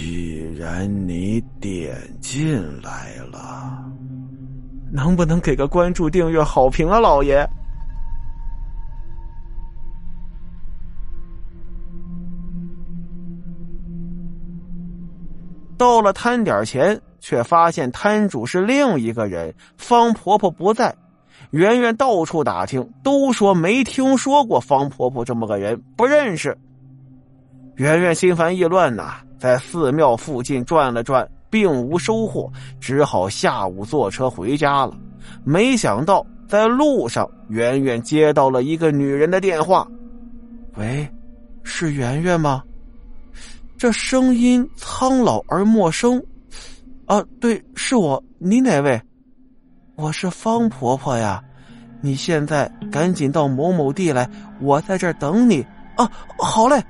既然你点进来了，能不能给个关注、订阅、好评啊，老爷？到了摊点前，却发现摊主是另一个人，方婆婆不在。圆圆到处打听，都说没听说过方婆婆这么个人，不认识。圆圆心烦意乱呐，在寺庙附近转了转，并无收获，只好下午坐车回家了。没想到在路上，圆圆接到了一个女人的电话：“喂，是圆圆吗？”这声音苍老而陌生。啊，对，是我。你哪位？我是方婆婆呀。你现在赶紧到某某地来，我在这儿等你。啊，好嘞。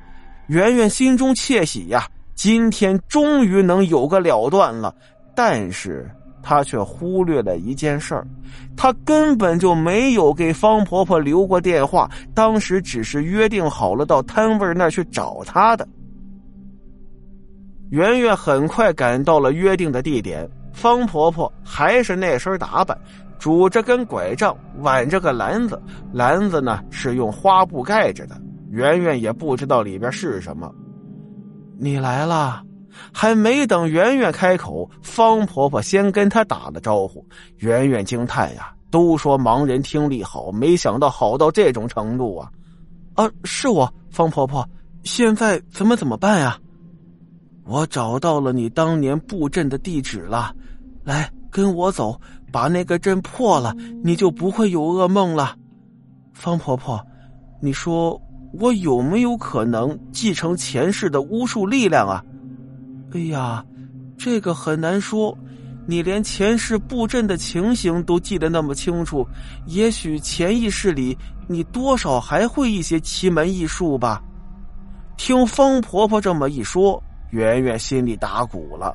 圆圆心中窃喜呀，今天终于能有个了断了。但是她却忽略了一件事儿，她根本就没有给方婆婆留过电话，当时只是约定好了到摊位那儿去找她的。圆圆很快赶到了约定的地点，方婆婆还是那身打扮，拄着根拐杖，挽着个篮子，篮子呢是用花布盖着的。圆圆也不知道里边是什么。你来了，还没等圆圆开口，方婆婆先跟她打了招呼。圆圆惊叹呀，都说盲人听力好，没想到好到这种程度啊！啊，是我，方婆婆，现在怎么怎么办呀？我找到了你当年布阵的地址了，来跟我走，把那个阵破了，你就不会有噩梦了。方婆婆，你说。我有没有可能继承前世的巫术力量啊？哎呀，这个很难说。你连前世布阵的情形都记得那么清楚，也许潜意识里你多少还会一些奇门异术吧。听方婆婆这么一说，圆圆心里打鼓了。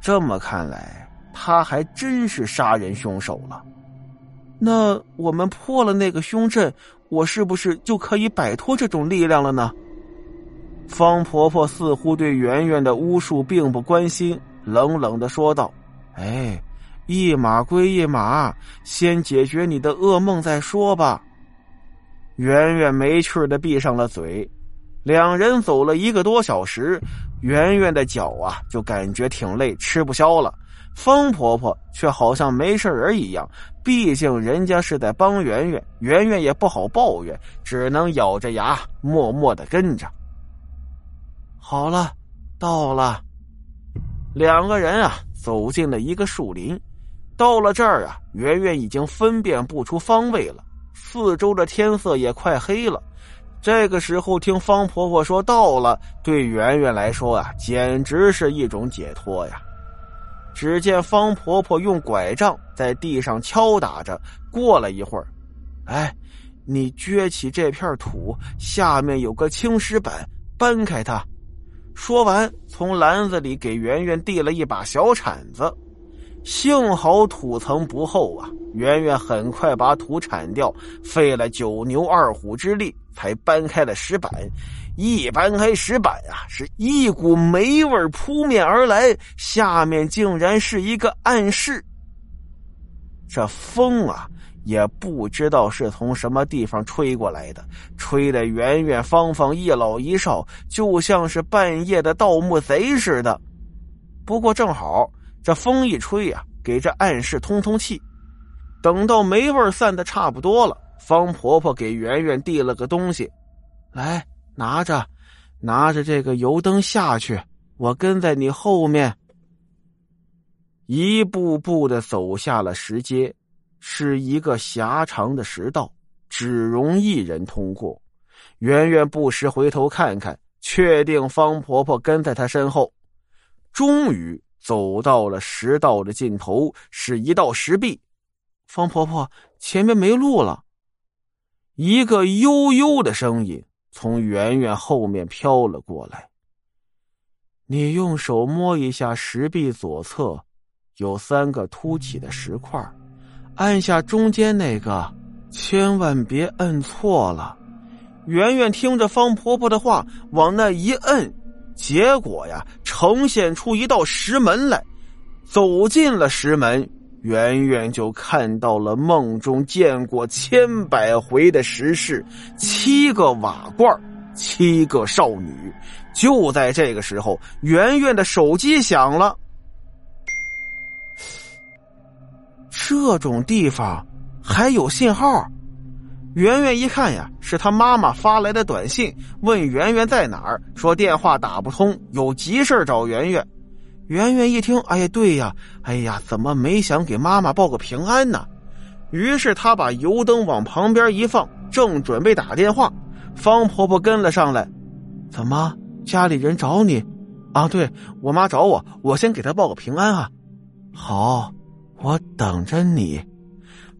这么看来，她还真是杀人凶手了。那我们破了那个凶阵。我是不是就可以摆脱这种力量了呢？方婆婆似乎对圆圆的巫术并不关心，冷冷的说道：“哎，一码归一码，先解决你的噩梦再说吧。”圆圆没趣的闭上了嘴。两人走了一个多小时，圆圆的脚啊就感觉挺累，吃不消了。方婆婆却好像没事人一样，毕竟人家是在帮圆圆，圆圆也不好抱怨，只能咬着牙默默的跟着。好了，到了。两个人啊走进了一个树林，到了这儿啊，圆圆已经分辨不出方位了，四周的天色也快黑了。这个时候听方婆婆说到了，对圆圆来说啊，简直是一种解脱呀。只见方婆婆用拐杖在地上敲打着，过了一会儿，哎，你撅起这片土，下面有个青石板，搬开它。说完，从篮子里给圆圆递了一把小铲子。幸好土层不厚啊，圆圆很快把土铲掉，费了九牛二虎之力才搬开了石板。一搬开石板啊，是一股霉味扑面而来，下面竟然是一个暗室。这风啊，也不知道是从什么地方吹过来的，吹得圆圆方方一老一少，就像是半夜的盗墓贼似的。不过正好这风一吹呀，给这暗室通通气。等到霉味散的差不多了，方婆婆给圆圆递了个东西，来。拿着，拿着这个油灯下去，我跟在你后面。一步步的走下了石阶，是一个狭长的石道，只容一人通过。圆圆不时回头看看，确定方婆婆跟在她身后。终于走到了石道的尽头，是一道石壁。方婆婆，前面没路了。一个悠悠的声音。从圆圆后面飘了过来。你用手摸一下石壁左侧，有三个凸起的石块，按下中间那个，千万别摁错了。圆圆听着方婆婆的话，往那一摁，结果呀，呈现出一道石门来。走进了石门，圆圆就看到了梦中见过千百回的石室，七个瓦罐，七个少女。就在这个时候，圆圆的手机响了。这种地方还有信号？圆圆一看呀，是他妈妈发来的短信，问圆圆在哪儿，说电话打不通，有急事找圆圆。圆圆一听，哎呀，对呀，哎呀，怎么没想给妈妈报个平安呢？于是他把油灯往旁边一放，正准备打电话，方婆婆跟了上来，怎么家里人找你？啊，对我妈找我，我先给她报个平安啊。好，我等着你。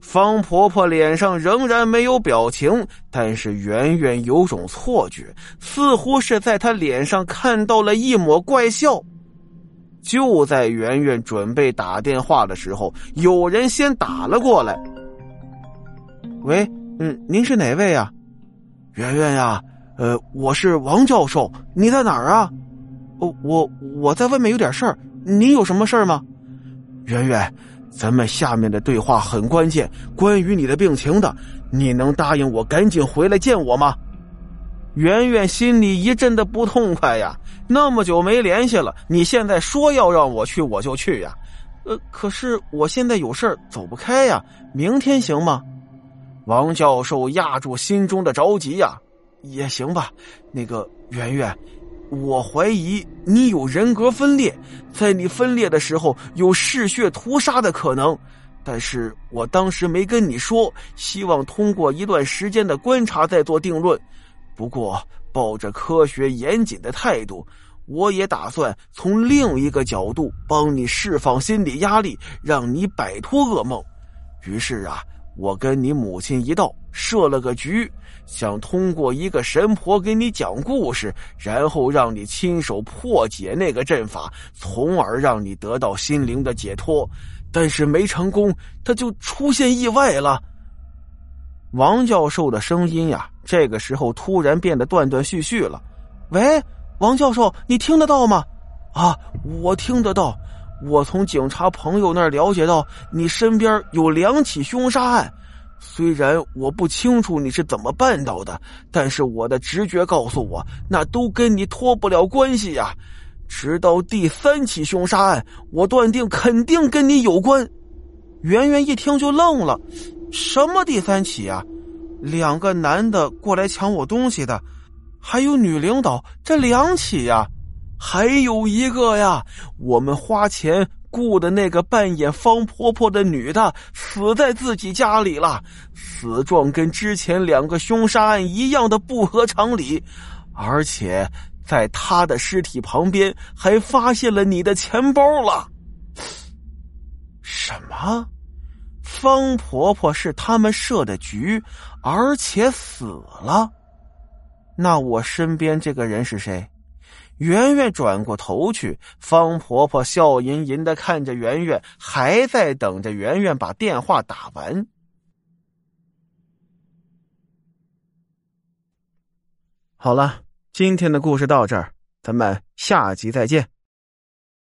方婆婆脸上仍然没有表情，但是圆圆有种错觉，似乎是在她脸上看到了一抹怪笑。就在圆圆准备打电话的时候，有人先打了过来。喂，嗯，您是哪位呀？圆圆呀，呃，我是王教授，你在哪儿啊？哦，我我在外面有点事儿，您有什么事儿吗？圆圆。咱们下面的对话很关键，关于你的病情的，你能答应我赶紧回来见我吗？圆圆心里一阵的不痛快呀，那么久没联系了，你现在说要让我去，我就去呀。呃，可是我现在有事儿走不开呀，明天行吗？王教授压住心中的着急呀，也行吧。那个圆圆。我怀疑你有人格分裂，在你分裂的时候有嗜血屠杀的可能，但是我当时没跟你说，希望通过一段时间的观察再做定论。不过抱着科学严谨的态度，我也打算从另一个角度帮你释放心理压力，让你摆脱噩梦。于是啊。我跟你母亲一道设了个局，想通过一个神婆给你讲故事，然后让你亲手破解那个阵法，从而让你得到心灵的解脱。但是没成功，他就出现意外了。王教授的声音呀，这个时候突然变得断断续续了。喂，王教授，你听得到吗？啊，我听得到。我从警察朋友那儿了解到，你身边有两起凶杀案。虽然我不清楚你是怎么办到的，但是我的直觉告诉我，那都跟你脱不了关系呀。直到第三起凶杀案，我断定肯定跟你有关。圆圆一听就愣了：“什么第三起啊？两个男的过来抢我东西的，还有女领导，这两起呀？”还有一个呀，我们花钱雇的那个扮演方婆婆的女的死在自己家里了，死状跟之前两个凶杀案一样的不合常理，而且在她的尸体旁边还发现了你的钱包了。什么？方婆婆是他们设的局，而且死了？那我身边这个人是谁？圆圆转过头去，方婆婆笑吟吟的看着圆圆，还在等着圆圆把电话打完。好了，今天的故事到这儿，咱们下集再见。